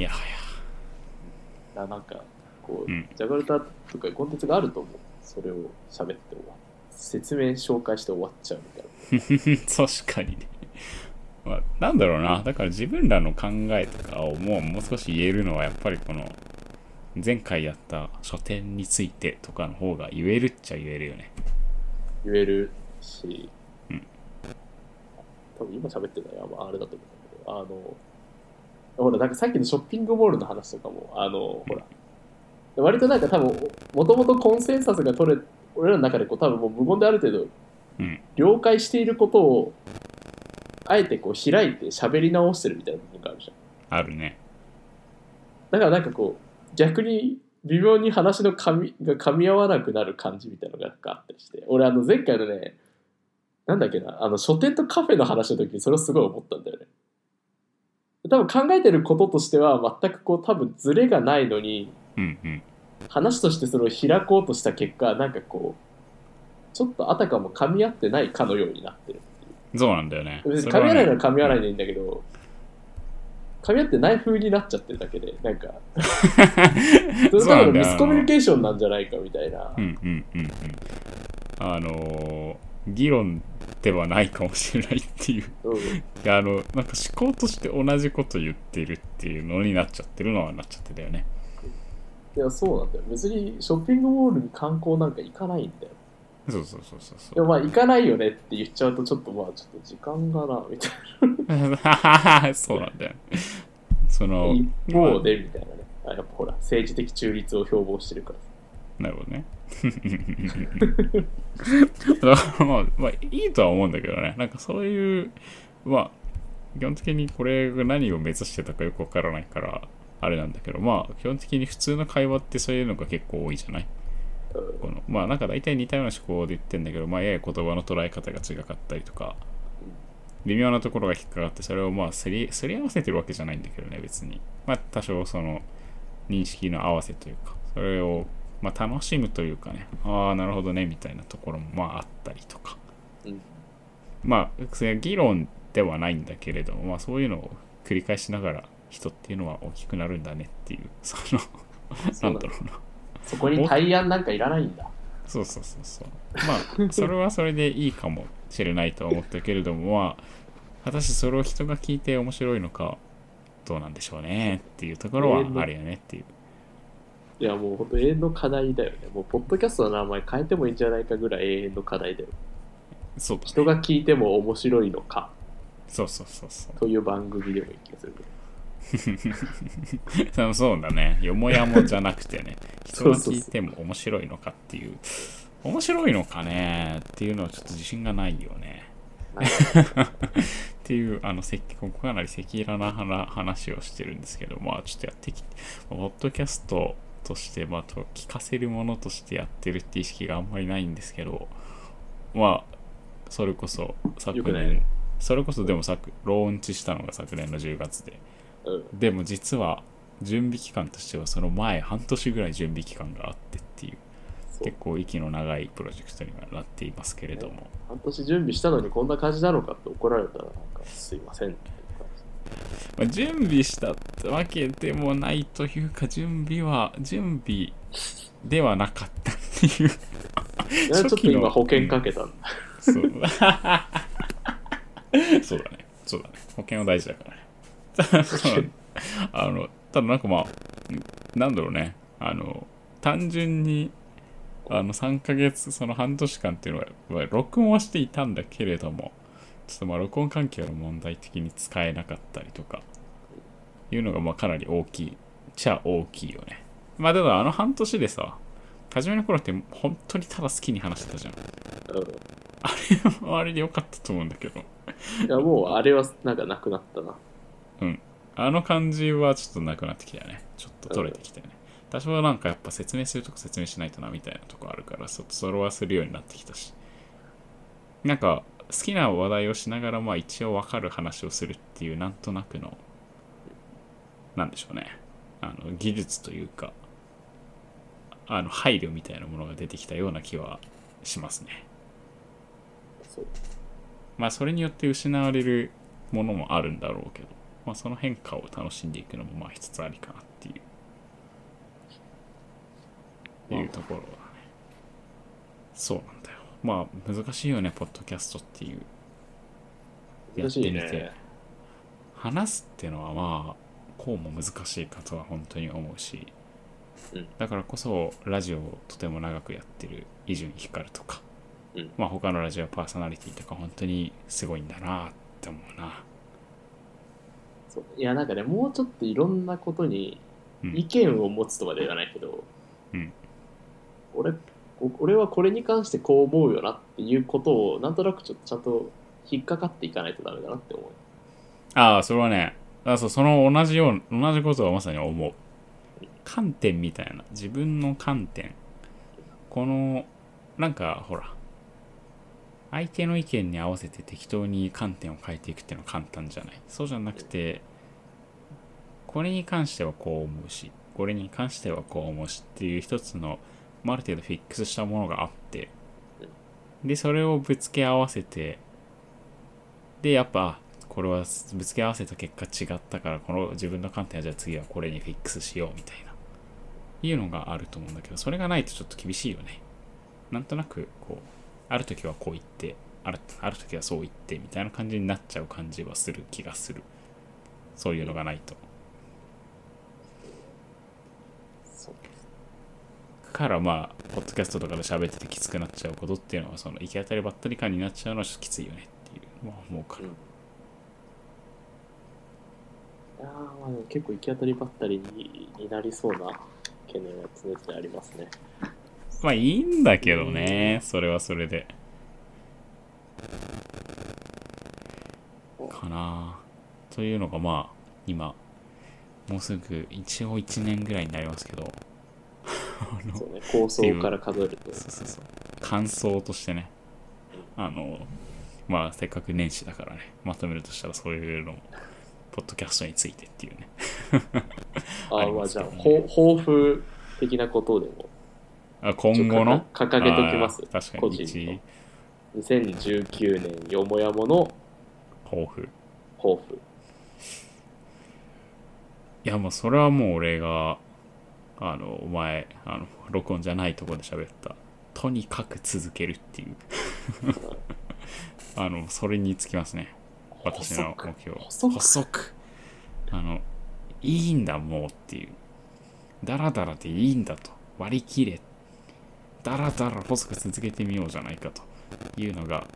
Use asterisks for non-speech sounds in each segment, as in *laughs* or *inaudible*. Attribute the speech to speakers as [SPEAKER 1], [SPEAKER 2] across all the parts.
[SPEAKER 1] いやい
[SPEAKER 2] ななんかこう、
[SPEAKER 1] うん。
[SPEAKER 2] ジャカルタとかコンテンツがあると思う。それを喋って終わ説明紹介して終わっちゃうみたいな。
[SPEAKER 1] や *laughs* 確かに。ね、まあ、なんだろうな。だから自分らの考えとかをもうもう少し言えるのはやっぱりこの前回やった書店についてとかの方が言えるっちゃ言えるよね。
[SPEAKER 2] 言えるし、
[SPEAKER 1] うん。
[SPEAKER 2] 多分今喋ってるのはまああれだと思うんだけどあのほらなんかさっきのショッピングモールの話とかもあのほら。割となんか多分もともとコンセンサスが取れ俺らの中でこう多分もう無言である程度
[SPEAKER 1] うん。
[SPEAKER 2] 了解していることをあえてこう開いて喋り直してるみたいな部分があるじゃん。
[SPEAKER 1] あるね。
[SPEAKER 2] だからなんかこう逆に微妙に話の噛みが噛み合わなくなる感じみたいなのがあったりして。俺あの前回のねなんだっけなあの書店とカフェの話の時にそれをすごい思ったんだよね多分考えてることとしては全くこう多分ズレがないのに
[SPEAKER 1] うんうん。
[SPEAKER 2] 話としてそれを開こうとした結果なんかこうちょっとあたかも噛み合ってないかのようになってる
[SPEAKER 1] そうなんだよね。
[SPEAKER 2] 別に噛み合わないなら噛み合わないでいいんだけど、噛み合ってない風になっちゃってるだけでなんか *laughs* それ多分ミスコミュニケーションなんじゃないかみたいな、
[SPEAKER 1] うんうんうんうん。あのー議論ではないかもしれないっていう。あのなんか思考として同じこと言ってるっていうのになっちゃってるのはなっちゃってたよね。
[SPEAKER 2] いやそうなんだよ。別にショッピングモールに観光なんか行かないんだよ。
[SPEAKER 1] そうそうそうそうそ
[SPEAKER 2] でもまあ行かないよねって言っちゃうとちょっとまあちょっと時間がなみたいう *laughs*
[SPEAKER 1] そうなんだよ。そ
[SPEAKER 2] な
[SPEAKER 1] の
[SPEAKER 2] 一方でみたいなね。あやっぱほら政治的中立を標榜してるから。
[SPEAKER 1] なるほどね *laughs* まあ、まあ、いいとは思うんだけどね。なんかそういうまあ基本的にこれが何を目指してたかよくわからないからあれなんだけどまあ基本的に普通の会話ってそういうのが結構多いじゃない？このまあなんか大体似たような思考で言ってんだけどまあやや言葉の捉え方が違かったりとか微妙なところが引っかかってそれをまあすりすり合わせてるわけじゃないんだけどね別に。まあ多少その認識の合わせというかそれをまあ楽しむというかねああなるほどねみたいなところもまああったりとか。
[SPEAKER 2] うん。
[SPEAKER 1] まあ議論ではないんだけれどもまあそういうのを繰り返しながら人っていうのは大きくなるんだねっていうその
[SPEAKER 2] そうなんだ
[SPEAKER 1] なんだろうな。
[SPEAKER 2] そこに対案なんかいらないんだ。
[SPEAKER 1] そうそうそうそう。まあ、それはそれでいいかもしれないとは思ったけれども、まあ、果たしてそれを人が聞いて面白いのか、どうなんでしょうねっていうところはあるよねっていう。
[SPEAKER 2] いやもう本当永遠の課題だよね。もうポッドキャストの名前変えてもいいんじゃないかぐらい永遠の課題だよ
[SPEAKER 1] そうだね。
[SPEAKER 2] 人が聞いても面白いのか。
[SPEAKER 1] そうそうそうそう。
[SPEAKER 2] という番組でもいい気がする
[SPEAKER 1] そう *laughs* そうだね。よもやもじゃなくてね、*laughs* 人が
[SPEAKER 2] そうそう。そう
[SPEAKER 1] 聞いても面白いのかっていう、面白いのかね？っていうのはちょっと自信がないよね。*laughs* っていう、あの、せここかなり赤裸々な話をしてるんですけど、まあ、ちょっとやってきて、ポッドキャストとして、まあ、と聞かせるものとしてやってるって意識があんまりないんですけど、まあ、それこそ、昨年、それこそでも昨、ローンチしたのが昨年の10月で、
[SPEAKER 2] うん。
[SPEAKER 1] でも実は、準備期間としてはその前半年ぐらい準備期間があってっていう結構息の長いプロジェクトにはなっていますけれども、
[SPEAKER 2] 半年準備したのにこんな感じなのかって怒られたらなんかすいませんって
[SPEAKER 1] まあ、準備したってわけでもないというか準備は準備ではなかったっていう。
[SPEAKER 2] ちょっと今保険かけたんだ、
[SPEAKER 1] そう。*laughs* そうだね。そうだね。保険は大事だから。ね *laughs* あのただなんかまあなんだろうね。あの単純にあの3ヶ月その半年間っていうのはまあ録音はしていたんだけれどもちょっとまあ録音環境の問題的に使えなかったりとか。いうのがまあかなり大きいっちゃ大きいよね。まあただあの半年でさ初めの頃って本当にただ好きに話してたじゃん。
[SPEAKER 2] うん。
[SPEAKER 1] あれはあれでよかったと思うんだけど。
[SPEAKER 2] いやもうあれはなんかなくなったな。
[SPEAKER 1] あの感じはちょっとなくなってきたよね。ちょっと取れてきたよね。多少なんかやっぱ説明するとこ説明しないとなみたいなとこあるから、それはするようになってきたし。なんか好きな話題をしながらまあ一応わかる話をするっていうなんとなくの、なんでしょうね。あの技術というか、あの配慮みたいなものが出てきたような気はしますね。まあそれによって失われるものもあるんだろうけど。まあ、その変化を楽しんでいくのもまあ一つありかなっていう、いうところだねそうなんだよまあ難しいよねポッドキャストっていう。やってみて。
[SPEAKER 2] ね。
[SPEAKER 1] 話すっていうのはまあこうも難しいかとは本当に思うし、
[SPEAKER 2] うん。
[SPEAKER 1] だからこそラジオをとても長くやってる伊集院光とか、
[SPEAKER 2] うん。
[SPEAKER 1] まあ他のラジオパーソナリティとか本当にすごいんだなって思うな。
[SPEAKER 2] いや、なんかね、もうちょっといろんなことに
[SPEAKER 1] うん。
[SPEAKER 2] 意見を持つとまで言わないけど、
[SPEAKER 1] うん。
[SPEAKER 2] 俺、お俺はこれに関してこう思うよなっていうことを、なんとなくちょっとちゃんと引っかかっていかないとダメだなって思う。
[SPEAKER 1] ああそれはね。あそうその同じような同じことはまさに思う。観点みたいな。自分の観点。このなんかほら相手の意見に合わせて適当に観点を変えていくっていうのは簡単じゃない。そうじゃなくてこれに関してはこう思うしこれに関してはこう思うしっていう一つのある程度フィックスしたものがあってでそれをぶつけ合わせてでやっぱこれはぶつけ合わせた結果違ったからこの自分の観点はじゃあ次はこれにフィックスしようみたいないうのがあると思うんだけどそれがないとちょっと厳しいよね。なんとなくこうある時はこう言ってあるある時はそう言ってみたいな感じになっちゃう感じはする気がする。そういうのがないと。
[SPEAKER 2] そう
[SPEAKER 1] からまあポッドキャストとかで喋っててきつくなっちゃうことっていうのはその行き当たりばったり感になっちゃうのはちょっときついよねっていうのは思うから
[SPEAKER 2] うんいやーまあでも結構行き当たりばったりにになりそうな懸念は常々ありますね。
[SPEAKER 1] まあいいんだけどね、それはそれで。かな。というのがまあ今もうすぐ一応1年ぐらいになりますけど
[SPEAKER 2] そうね、構想から数えると。
[SPEAKER 1] そうそうそう。感想としてね。あのまあせっかく年始だからねまとめるとしたらそういうのポッドキャストについてっていうね。
[SPEAKER 2] あ *laughs* あ、まあじゃあ、抱負的なことでも、
[SPEAKER 1] あ今後の？
[SPEAKER 2] 掲げときます。
[SPEAKER 1] 確か
[SPEAKER 2] 個
[SPEAKER 1] に
[SPEAKER 2] 人
[SPEAKER 1] 一
[SPEAKER 2] の。2019年よもやもの。
[SPEAKER 1] 抱負。
[SPEAKER 2] 抱負。
[SPEAKER 1] いやもうそれはもう俺があの前あの録音じゃないところで喋った。とにかく続けるっていう。*laughs* あのそれにつきますね。私の目標。
[SPEAKER 2] 細く。
[SPEAKER 1] 細く。あのいいんだもうっていう。ダラダラでいいんだと。割り切れ。ダラダラ細く続けてみようじゃないかと。いうのが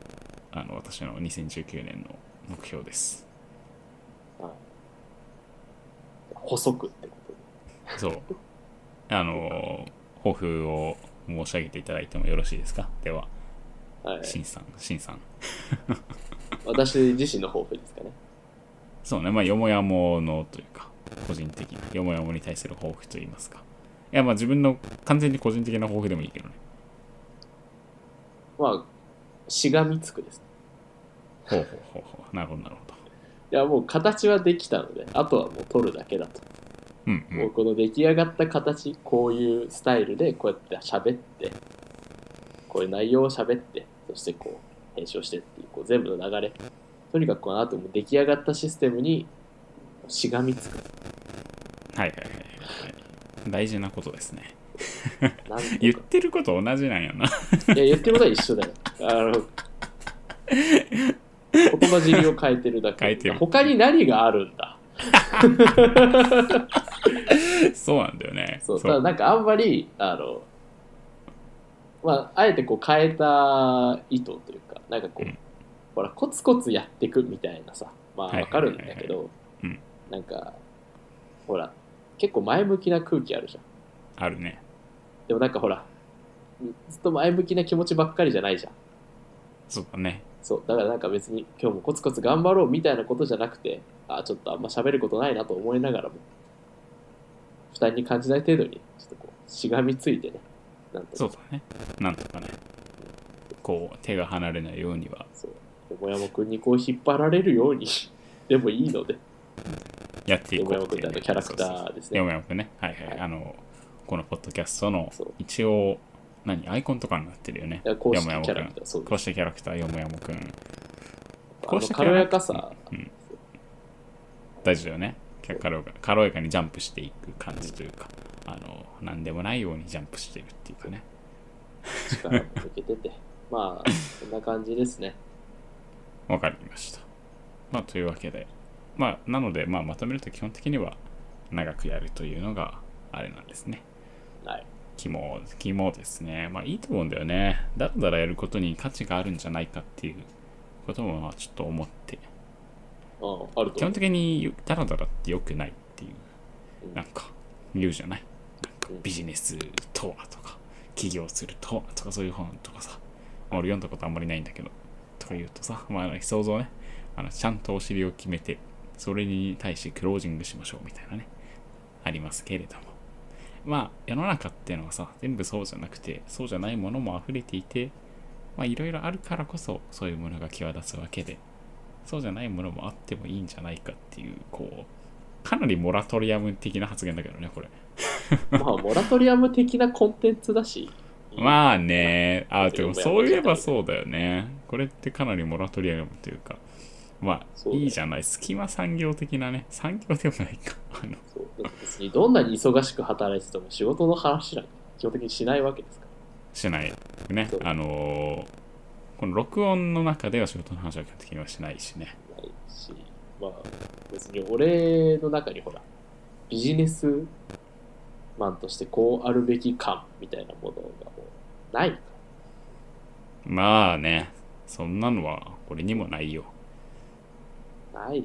[SPEAKER 1] あの私の2019年の目標です。
[SPEAKER 2] 細くってこと
[SPEAKER 1] そう。あの、抱負を申し上げていただいてもよろしいですか？では、
[SPEAKER 2] で。はい。
[SPEAKER 1] しんさん、しんさん。*laughs*
[SPEAKER 2] 私自身の抱負ですかね。
[SPEAKER 1] そうね、まあ、よもやものというか、個人的な、よもやもに対する抱負といいますか。いや、まあ自分の完全に個人的な抱負でもいいけどね。
[SPEAKER 2] まあ、しがみつくです。
[SPEAKER 1] ほうほうほうほう。なるほど、なるほど。
[SPEAKER 2] いや、もう形はできたので、あとはもう取るだけだと。
[SPEAKER 1] うん、う。
[SPEAKER 2] もうんこの出来上がった形、こういうスタイルでこうやって喋って、こういう内容を喋って、そしてこう編集をしてっていうこう全部の流れ。とにかくこの後も出来上がったシステムにしがみつく。
[SPEAKER 1] はいはいはいはい。大事なことですね。言ってること同じなんやな。
[SPEAKER 2] いや、言ってることは一緒だよ。あの、言葉尻を変えてるだけ。
[SPEAKER 1] 変えてる
[SPEAKER 2] 他に何があるんだ？*laughs*
[SPEAKER 1] そうなんだよね。
[SPEAKER 2] そう、ただなんかあんまり、あの、まあ、あえてこう変えた意図というか、なんかこう、
[SPEAKER 1] うん
[SPEAKER 2] ほら、コツコツやっていくみたいなさ、まあ
[SPEAKER 1] はい
[SPEAKER 2] わかるんだけど
[SPEAKER 1] うん、
[SPEAKER 2] なんか、ほら、結構前向きな空気あるじゃん。
[SPEAKER 1] あるね。
[SPEAKER 2] でもなんかほら、ずっと前向きな気持ちばっかりじゃないじゃん。
[SPEAKER 1] そうだね。
[SPEAKER 2] そう、だからなんか別に今日もコツコツ頑張ろうみたいなことじゃなくて、あ、ちょっとあんま喋ることないなと思いながらも、負担に感じない程度に、ちょっとこう、しがみついてね、なんとか
[SPEAKER 1] そうだね。なんとかね。こう、手が離れないようには
[SPEAKER 2] そう、よもやもくんにこう引っ張られるように *laughs* でもいいので、
[SPEAKER 1] やっていこう
[SPEAKER 2] ってあのキャラクターですね。
[SPEAKER 1] よもやもくんね。はいはい。
[SPEAKER 2] はい
[SPEAKER 1] あの、このポッドキャストの一応、何アイコンとかになってるよねよもやもくんこうしたキャラクター、よもやもくん。こうしたキャラ
[SPEAKER 2] 軽やかさ、
[SPEAKER 1] うん大丈夫よね。軽やか軽やかにジャンプしていく感じというかあの何でもないようにジャンプしてるっていうかね。
[SPEAKER 2] 力も抜けてて。まあそんな感じですね。
[SPEAKER 1] わかりました。まあというわけで。まあなので、まあ、まとめると基本的には長くやるというのがあれなんですね。
[SPEAKER 2] はい。
[SPEAKER 1] 肝肝ですね。まあいいと思うんだよね。だらだらやることに価値があるんじゃないかっていうこともまあちょっと思って
[SPEAKER 2] ああると
[SPEAKER 1] 基本的にダラダラって良くないっていう
[SPEAKER 2] うん。
[SPEAKER 1] なんか言うじゃない？
[SPEAKER 2] うん。
[SPEAKER 1] ビジネスとはとか起業するとはとかそういう本とかさ。まあ俺読んだことあんまりないんだけどとか言うとさまあ想像ね。あのちゃんとお尻を決めてそれに対してクロージングしましょうみたいなね。ありますけれども。まあ世の中っていうのはさ全部そうじゃなくてそうじゃないものも溢れていてまあいろいろあるからこそそういうものが際立つわけでそうじゃないものもあってもいいんじゃないかっていうこうかなりモラトリアム的な発言だけどねこれ。
[SPEAKER 2] まあモラトリアム的なコンテンツだし。
[SPEAKER 1] まあね、あ、*laughs* でも
[SPEAKER 2] 読
[SPEAKER 1] そういえばそうだよね。これってかなりモラトリアムというか、まあいいじゃない、隙間産業的なね、産業でもないか。あの。
[SPEAKER 2] 別にどんなに忙しく働いてても仕事の話なんか基本的にしないわけですか
[SPEAKER 1] しない。ね。あのーこの録音の中では仕事の話は基本的にはしないしね。
[SPEAKER 2] らないしまあ別に俺の中にほらビジネスマンとしてこうあるべき感みたいなものがもうないか
[SPEAKER 1] まあね、そんなのはこれにもないよ。
[SPEAKER 2] らないよ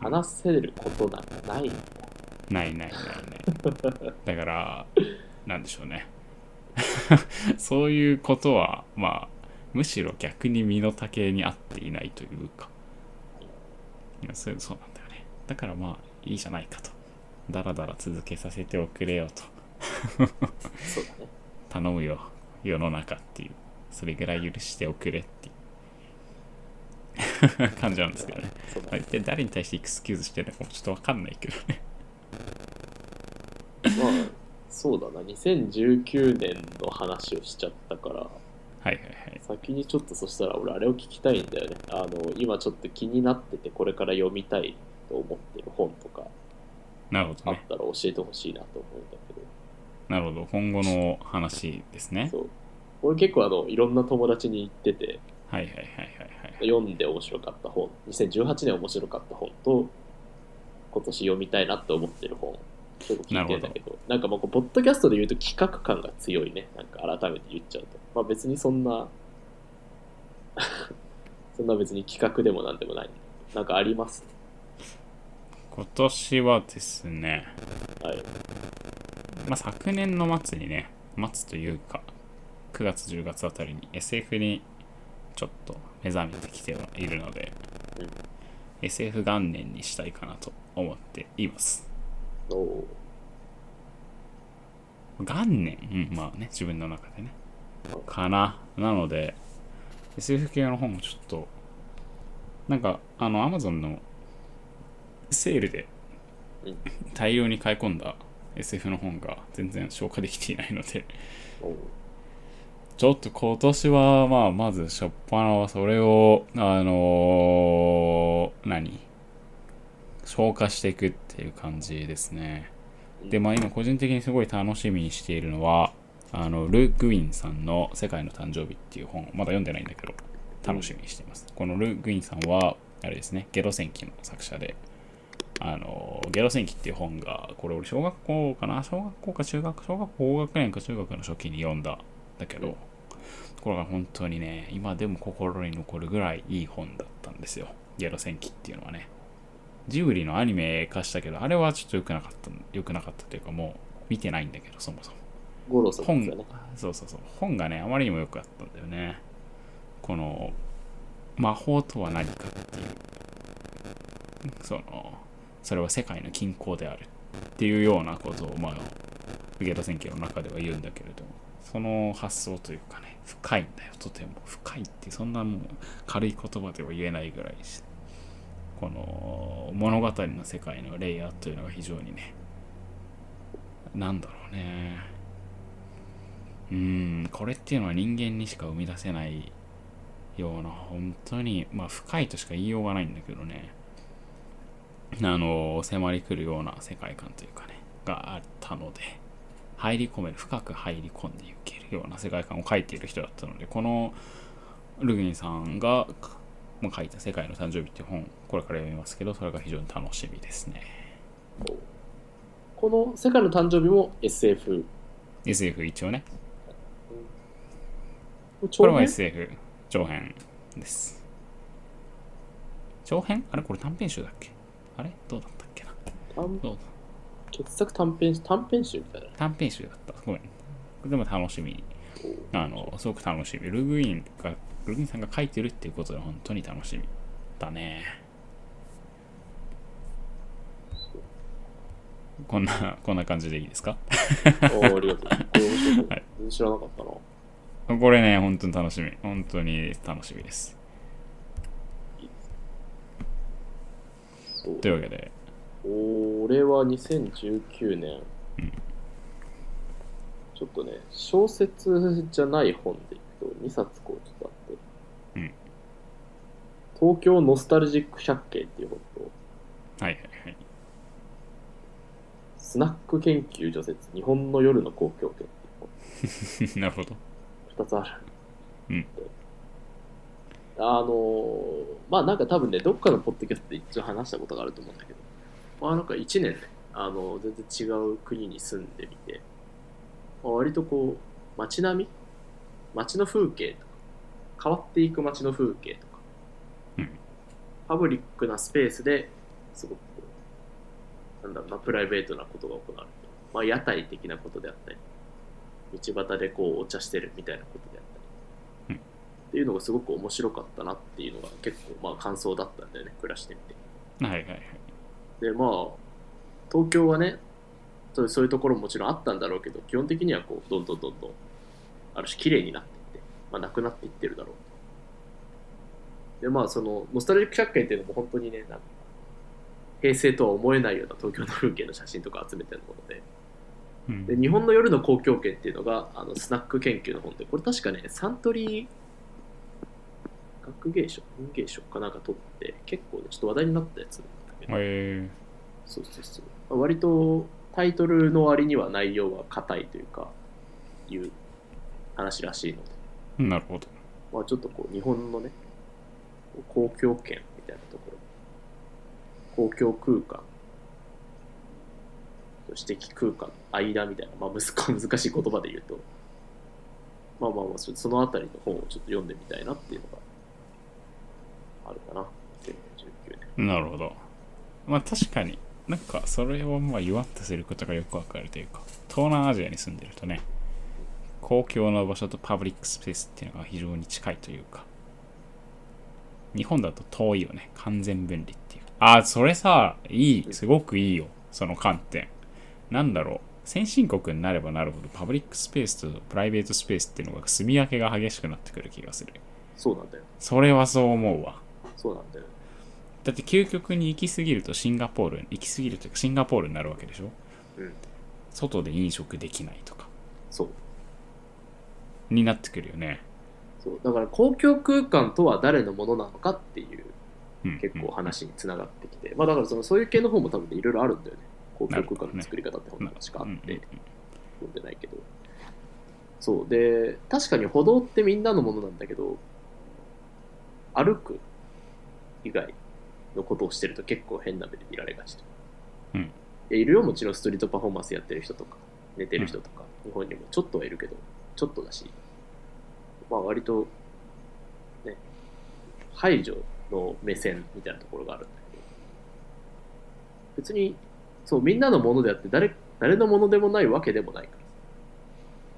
[SPEAKER 2] 話せることなんかないんだよ
[SPEAKER 1] ないないないない。だから、なんでしょうね。*laughs* そういうことは、まあ、むしろ逆に身の丈に合っていないというか。いやそうそうなんだよね。だからまあ、いいじゃないかと。だらだら続けさせておくれよと。
[SPEAKER 2] そうだね
[SPEAKER 1] 頼むよ、世の中っていう。それぐらい許しておくれっていう *laughs* 感じなんですけどね。一体誰に対してエクスキューズしてるのかもちょっとわかんないけどね。
[SPEAKER 2] まあそうだな2019年の話をしちゃったから
[SPEAKER 1] はいはいはい。
[SPEAKER 2] 先にちょっとそしたら俺あれを聞きたいんだよねあの今ちょっと気になっててこれから読みたいと思ってる本とか
[SPEAKER 1] なるほどね。
[SPEAKER 2] あったら教えてほしいなと思うんだけど、
[SPEAKER 1] なるほど。今後の話ですね。
[SPEAKER 2] そう俺結構あのいろんな友達に言ってて
[SPEAKER 1] はいはいはいはいはい。
[SPEAKER 2] 読んで面白かった本2018年面白かった本と今年読みたいなって思ってる本結構聞いてんだけどなんかもうポッドキャストで言うと企画感が強いね。なんか改めて言っちゃうと。まあ別にそんな *laughs* そんな別に企画でもなんでもない。なんかあります？
[SPEAKER 1] 今年はですね、
[SPEAKER 2] はい。
[SPEAKER 1] まあ、昨年の末にね、末というか、9月10月あたりに SF にちょっと目覚めてきてはいるので、
[SPEAKER 2] うん。
[SPEAKER 1] SF 元年にしたいかなと思っています。元年？うん、まあね、自分の中でね。かな。なので、SF 系の本をちょっと、なんか、あの、Amazon のセールで
[SPEAKER 2] うん。
[SPEAKER 1] 大量に買い込んだ SF の本が全然消化できていないので、ちょっと今年は、まあ、まず、初っ端はそれを、あのー何？消化していくっていう感じですね。で、まあ今個人的にすごい楽しみにしているのは、あの、ル・グウィンさんの世界の誕生日っていう本、まだ読んでないんだけど、楽しみにしています。このル・グウィンさんは、あれですね、ゲロ戦記の作者で、あの、ゲロ戦記っていう本が、これ俺小学校かな？小学校か中学、小学校高学年か中学の初期に読んだんだけど、これが本当にね、今でも心に残るぐらいいい本だったんですよ。ゲロ戦記っていうのはね。ジブリのアニメ化したけど、あれはちょっと良くなかった、良くなかったというか、もう見てないんだけど、そもそも。
[SPEAKER 2] 五郎さんね
[SPEAKER 1] そうそうそう。本がね、あまりにも良かったんだよね。この、魔法とは何かっていう、その、それは世界の均衡であるっていうようなことを、まあ、ゲロ戦記の中では言うんだけれども、その発想というかね、深いんだよ、とても。深いって、そんなもう軽い言葉では言えないぐらいしこの物語の世界のレイヤーというのが非常にね、なんだろうね。うん、これっていうのは人間にしか生み出せないような、本当に、まあ深いとしか言いようがないんだけどね。あの迫り来るような世界観というかねがあったので入り込める深く入り込んでいけるような世界観を描いている人だったのでこのルグインさんがまあ書いた「世界の誕生日」っていう本これから読みますけどそれが非常に楽しみですね。
[SPEAKER 2] この世界の誕生日も SF。
[SPEAKER 1] SF 一応ね。こ
[SPEAKER 2] 長
[SPEAKER 1] れは
[SPEAKER 2] 編
[SPEAKER 1] SF 長編です。長編？あれ？これ短編集だっけ？あれ？どうだったっけな？
[SPEAKER 2] 短
[SPEAKER 1] どうだ？
[SPEAKER 2] 傑作短編短編集みたいな。
[SPEAKER 1] 短編集だった。ごめん。でも楽しみ。あのすごく楽しみ。ルグインがルグインさんが書いてるっていうことで本当に楽しみだね。こんなこんな感じでいいですか？
[SPEAKER 2] おーありがとう。これ面白い。知らなかったな。
[SPEAKER 1] これね本当に楽しみ。本当に楽しみです。というわけで。
[SPEAKER 2] 俺は2019年、
[SPEAKER 1] うん。
[SPEAKER 2] ちょっとね、小説じゃない本でいくと2冊こうちょっとあって、
[SPEAKER 1] うん。
[SPEAKER 2] 東京ノスタルジック百景っていう本と、
[SPEAKER 1] はいはいはい。
[SPEAKER 2] スナック研究除雪、日本の夜の公共圏っていう *laughs*
[SPEAKER 1] なるほど。
[SPEAKER 2] 本、2つある。
[SPEAKER 1] うん。
[SPEAKER 2] あのーまあなんか多分ね、どっかのポッドキャストで一応話したことがあると思うんだけど、まあなんか1年ね、あの全然違う国に住んでみて、まあ、割とこう、街並み？街の風景とか、変わっていく街の風景とか、
[SPEAKER 1] うん。
[SPEAKER 2] パブリックなスペースですごくなんだろうな、プライベートなことが行われて、まあ屋台的なことであったり、道端でこうお茶してるみたいなことであったり、
[SPEAKER 1] うん。
[SPEAKER 2] っていうのがすごく面白かったなっていうのが結構まあ感想だったんだよね、暮らしてみて。
[SPEAKER 1] はいはいはい。
[SPEAKER 2] でまあ東京はねそういうところももちろんあったんだろうけど基本的にはこうどんどんどんどんある種綺麗になっていって、まあ、なくなっていってるだろう。でまあそのノスタルジック百景っていうのも本当にねなんか平成とは思えないような東京の風景の写真とか集めてるもので。
[SPEAKER 1] うん。
[SPEAKER 2] で日本の夜の公共圏っていうのがあのスナック研究の本でこれ確かねサントリー学芸賞文芸賞かなんか取って結構ねちょっと話題になったやつなんだけど。
[SPEAKER 1] え。
[SPEAKER 2] そうそうそう。割とタイトルの割には内容は硬いというか、いう話らしいので、
[SPEAKER 1] ー、なるほど。
[SPEAKER 2] まあちょっとこう日本のね、公共圏みたいなところ、公共空間、私的空間。の間みたいな、まあ難 *laughs* 難しい言葉で言うと、まあまあまあ、そそのあたりの本をちょっと読んでみたいなっていうのがあるかな、2019年。
[SPEAKER 1] なるほど。まあ確かになんかそれをまあ言わんとすることがよくわかるというか東南アジアに住んでるとね公共の場所とパブリックスペースっていうのが非常に近いというか。日本だと遠いよね。完全分離っていう。ああそれさいいすごくいいよ。その観点。なんだろう。先進国になればなるほどパブリックスペースとプライベートスペースっていうのが住み分けが激しくなってくる気がする。
[SPEAKER 2] そうなんだよ。
[SPEAKER 1] それはそう思うわ。
[SPEAKER 2] そうなんだよ。
[SPEAKER 1] だって究極に行き過ぎるとシンガポール行き過ぎるというかシンガポールになるわけでしょ。
[SPEAKER 2] うん。
[SPEAKER 1] 外で飲食できないとか。
[SPEAKER 2] そう。
[SPEAKER 1] になってくるよね、
[SPEAKER 2] そう。だから公共空間とは誰のものなのかっていう
[SPEAKER 1] うん、
[SPEAKER 2] 結構話につながってきて、まあだからそのそういう系の方も多分ねいろいろあるんだよね。公共空間の作り方って本がしかあって、読んでないけど。そう。で確かに歩道ってみんなのものなんだけど歩く以外のことをしてると結構変な目で見られがちと、
[SPEAKER 1] うん。
[SPEAKER 2] いるよもちろんストリートパフォーマンスやってる人とか寝てる人とか、日本にもちょっとはいるけどちょっとだし。まあ割とね排除の目線みたいなところがあるんだけど。別にそうみんなのものであって誰誰のものでもないわけでもないから。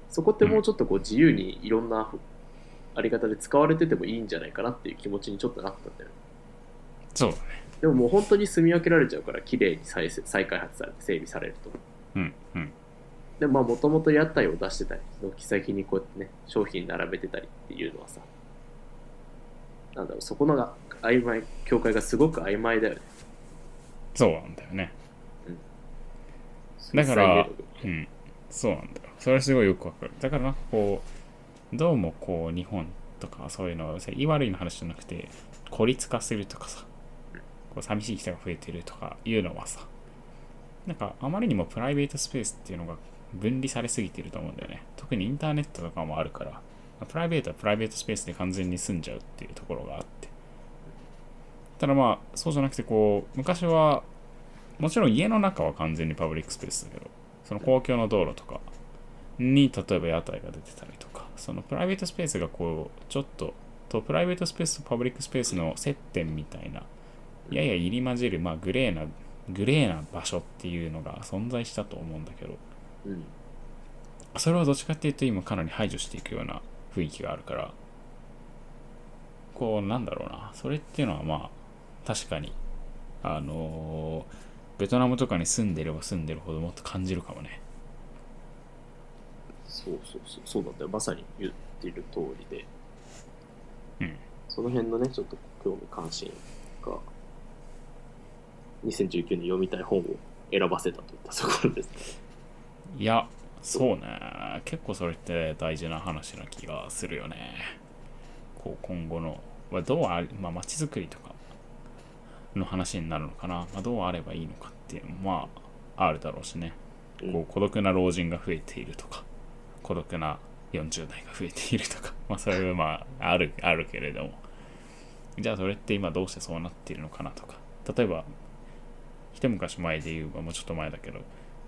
[SPEAKER 2] そこってもうちょっとこう自由にいろんなあり方で使われててもいいんじゃないかなっていう気持ちにちょっとなったんだよね。
[SPEAKER 1] そうだね。
[SPEAKER 2] でももう本当に住み分けられちゃうから綺麗に再生再開発されて整備されると。
[SPEAKER 1] うんうん
[SPEAKER 2] でまあもともと屋台を出してたり軒先にこうやってね商品並べてたりっていうのはさなんだろうそこのが曖昧境界がすごく曖昧だよね。
[SPEAKER 1] そうなんだよね。だからうん。そうなんだよ。それはすごいよくわかる。だからなんかこうどうもこう日本とかそういうのは言い悪いの話じゃなくて孤立化するとかさこう寂しい人が増えてるとかいうのはさなんかあまりにもプライベートスペースっていうのが分離されすぎてると思うんだよね。特にインターネットとかもあるからプライベートはプライベートスペースで完全に済んじゃうっていうところがあって。ただまあそうじゃなくてこう昔はもちろん家の中は完全にパブリックスペースだけどその公共の道路とかに例えば屋台が出てたりとかそのプライベートスペースがこうちょっととプライベートスペースとパブリックスペースの接点みたいなやや入り混じる、まあ、グレーなグレーな場所っていうのが存在したと思うんだけど
[SPEAKER 2] うん。
[SPEAKER 1] それはどっちかっていうと今かなり排除していくような雰囲気があるからこうなんだろうな。それっていうのはまあ確かにあのーベトナムとかに住んでれば住んでるほどもっと感じるかもね。
[SPEAKER 2] そうそうそう。そうなんだよ。まさに言ってる通りで。
[SPEAKER 1] うん。
[SPEAKER 2] その辺のねちょっと興味関心が2019年読みたい本を選ばせたといったところですね
[SPEAKER 1] いやそうね。結構それって大事な話な気がするよね。こう今後の。まあどうありまあ街づくりとかの話になるのかな、まあ、どうあればいいのかっていうのもまああるだろうしね。
[SPEAKER 2] うん。
[SPEAKER 1] こう孤独な老人が増えているとか孤独な40代が増えているとか。*laughs* まあそれはまああるあるけれども。じゃあそれって今どうしてそうなっているのかなとか。例えば一昔前で言う、まあ、もうちょっと前だけど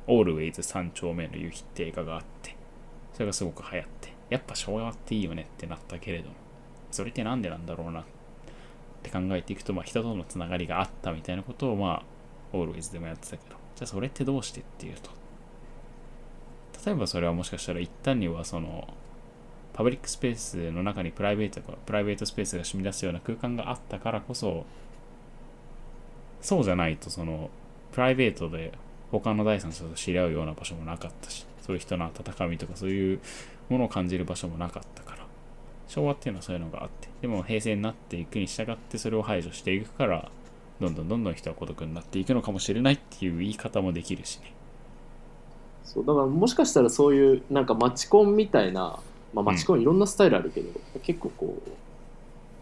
[SPEAKER 1] オールウェイズ三丁目の夕日って映画があってそれがすごく流行ってやっぱ昭和っていいよねってなったけれどもそれってなんでなんだろうなって考えていくと、まあ、人とのつながりがあったみたいなことをまあオールウェイズでもやってたけどじゃあそれってどうしてっていうと例えばそれはもしかしたら一旦にはそのパブリックスペースの中にプライベートプライベートスペースが染み出すような空間があったからこそそうじゃないとそのプライベートで他の第三者と知り合うような場所もなかったしそういう人の温かみとかそういうものを感じる場所もなかったから昭和っていうのはそういうのがあってでも平成になっていくに従ってそれを排除していくからどんどんどんどん人は孤独になっていくのかもしれないっていう言い方もできるしね。
[SPEAKER 2] そうだからもしかしたらそういうなんかマチコンみたいな、まあ、マチコンいろんなスタイルあるけど、結構こう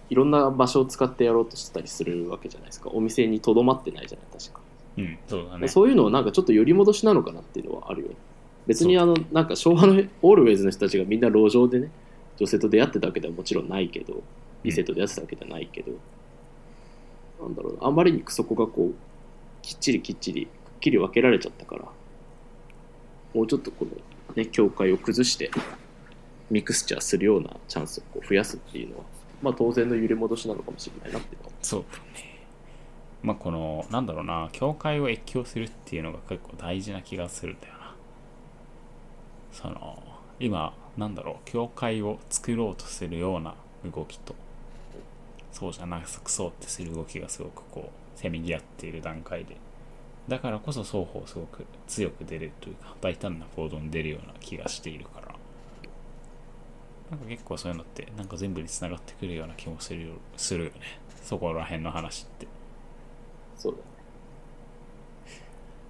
[SPEAKER 2] いろんな場所を使ってやろうとしてたりするわけじゃないですか。お店にとどまってないじゃない確か、
[SPEAKER 1] うん。そうだね。
[SPEAKER 2] そういうのをなんかちょっと寄り戻しなのかなっていうのはあるよね。別にあのなんか昭和のオールウェイズの人たちがみんな路上でね女性と出会ってたわけではもちろんないけど異性と出会ってたわけではないけど、なんだろうな。あまりにそこがこうきっちりきっちりくっきり分けられちゃったからもうちょっとこのね境界を崩してミクスチャーするようなチャンスをこう増やすっていうのはまあ当然の揺り戻しなのかもしれないなっていうのは。
[SPEAKER 1] そうまあこのなんだろうな教会を越境するっていうのが結構大事な気がするんだよな。その今なんだろう教会を作ろうとするような動きとそうじゃなくそうってする動きがすごくこうせめぎ合っている段階でだからこそ双方すごく強く出れるというか大胆な行動に出るような気がしているからなんか結構そういうのってなんか全部につながってくるような気もするするよね。そこら辺の話って。
[SPEAKER 2] そうだね。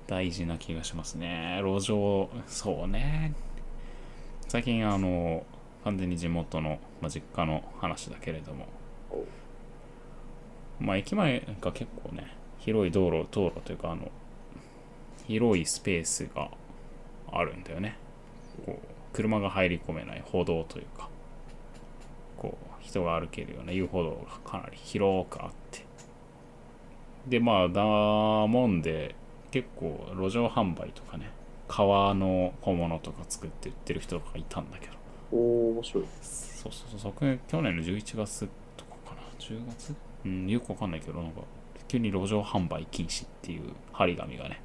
[SPEAKER 1] 大事な気がしますね。路上そうね。最近あの完全に地元の、まあ、実家の話だけれども。
[SPEAKER 2] お
[SPEAKER 1] まあ駅前が結構ね広い道路道路というかあの広いスペースがあるんだよね。こう車が入り込めない歩道というか。こう人が歩けるような遊歩道がかなり広くあってでまあだもんで結構路上販売とかね革の小物とか作って売ってる人とかいたんだけど。
[SPEAKER 2] おー面白い。
[SPEAKER 1] そうそうそう。昨去年の11月とかかな。10月？うんよくわかんないけどなんか急に路上販売禁止っていう張り紙がね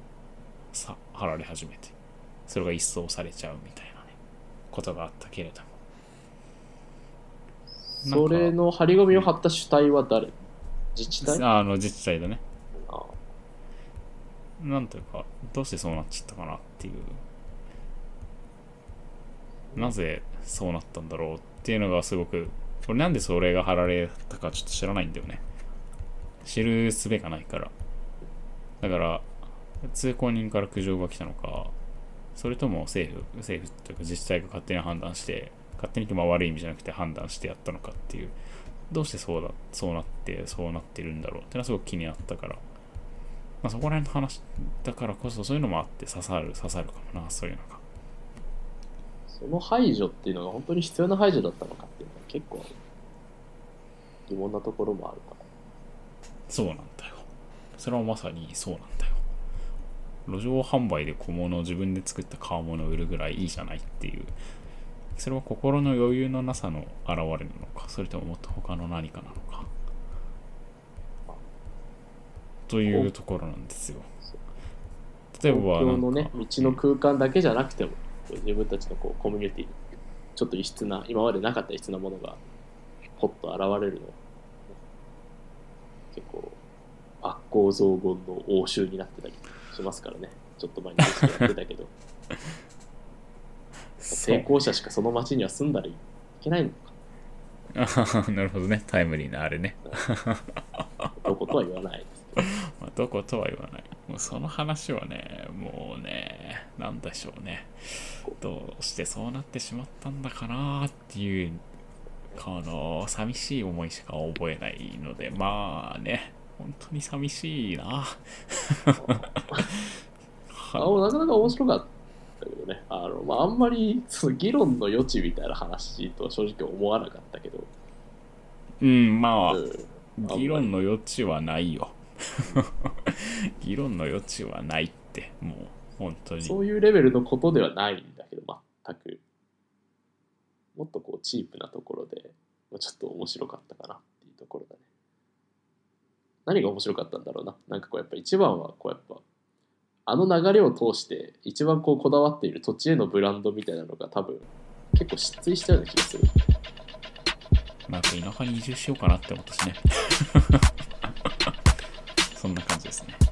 [SPEAKER 1] さ貼られ始めてそれが一掃されちゃうみたいなねことがあったけれども。
[SPEAKER 2] それの張り紙を貼った主体は誰？自治体？
[SPEAKER 1] あの自治体だね。
[SPEAKER 2] あ
[SPEAKER 1] なんというかどうしてそうなっちゃったかなっていう。なぜそうなったんだろうっていうのがすごく俺なんでそれが貼られたかちょっと知らないんだよね。知る術がないから。だから通行人から苦情が来たのかそれとも政府政府というか自治体が勝手に判断して勝手にまあ悪い意味じゃなくて判断してやったのかっていう。どうしてそうだそうなってそうなってるんだろうっていうのはすごく気になったから。まあ、そこら辺の話だからこそそういうのもあって刺さる刺さるかもなそういうのが。
[SPEAKER 2] その排除っていうのが本当に必要な排除だったのかっていうのは結構疑問なところもあるから。
[SPEAKER 1] そうなんだよ。それはまさにそうなんだよ。路上販売で小物を自分で作った革物を売るぐらいいいじゃないっていう。それは心の余裕のなさの表れなのかそれとももっと他の何かなのかというところなんですよ。例えば
[SPEAKER 2] 東京のね道の空間だけじゃなくても自分たちのこうコミュニティにちょっと異質な今までなかった異質なものがポッと現れるの。は結構悪行雑言の応酬になってたりしますからね。ちょっと前にやってたけど。*laughs* 成功者しかその町には住んだらいけないのか。
[SPEAKER 1] あなるほどね。タイムリーなあれね、
[SPEAKER 2] どことは言わないです
[SPEAKER 1] まあ、どことは言わない。もうその話はねもうねなんでしょうね。どうしてそうなってしまったんだかなっていうこの寂しい思いしか覚えないのでまあね本当に寂しいな。
[SPEAKER 2] あなかなか面白かったけどね。あの、まあ、あんまりその議論の余地みたいな話とは正直思わなかったけど、
[SPEAKER 1] うんまあ
[SPEAKER 2] うん。
[SPEAKER 1] 議論の余地はないよ *laughs* 議論の余地はないってもう本当に。
[SPEAKER 2] そういうレベルのことではないんだけど全く。もっとこうチープなところでまあちょっと面白かったかなっていうところだね。何が面白かったんだろうな。なんかこうやっぱ一番はこうやっぱあの流れを通して一番こうこだわっている土地へのブランドみたいなのが多分結構失墜したような気がする。
[SPEAKER 1] なんか田舎に移住しようかなって思ったしねそんな感じですね。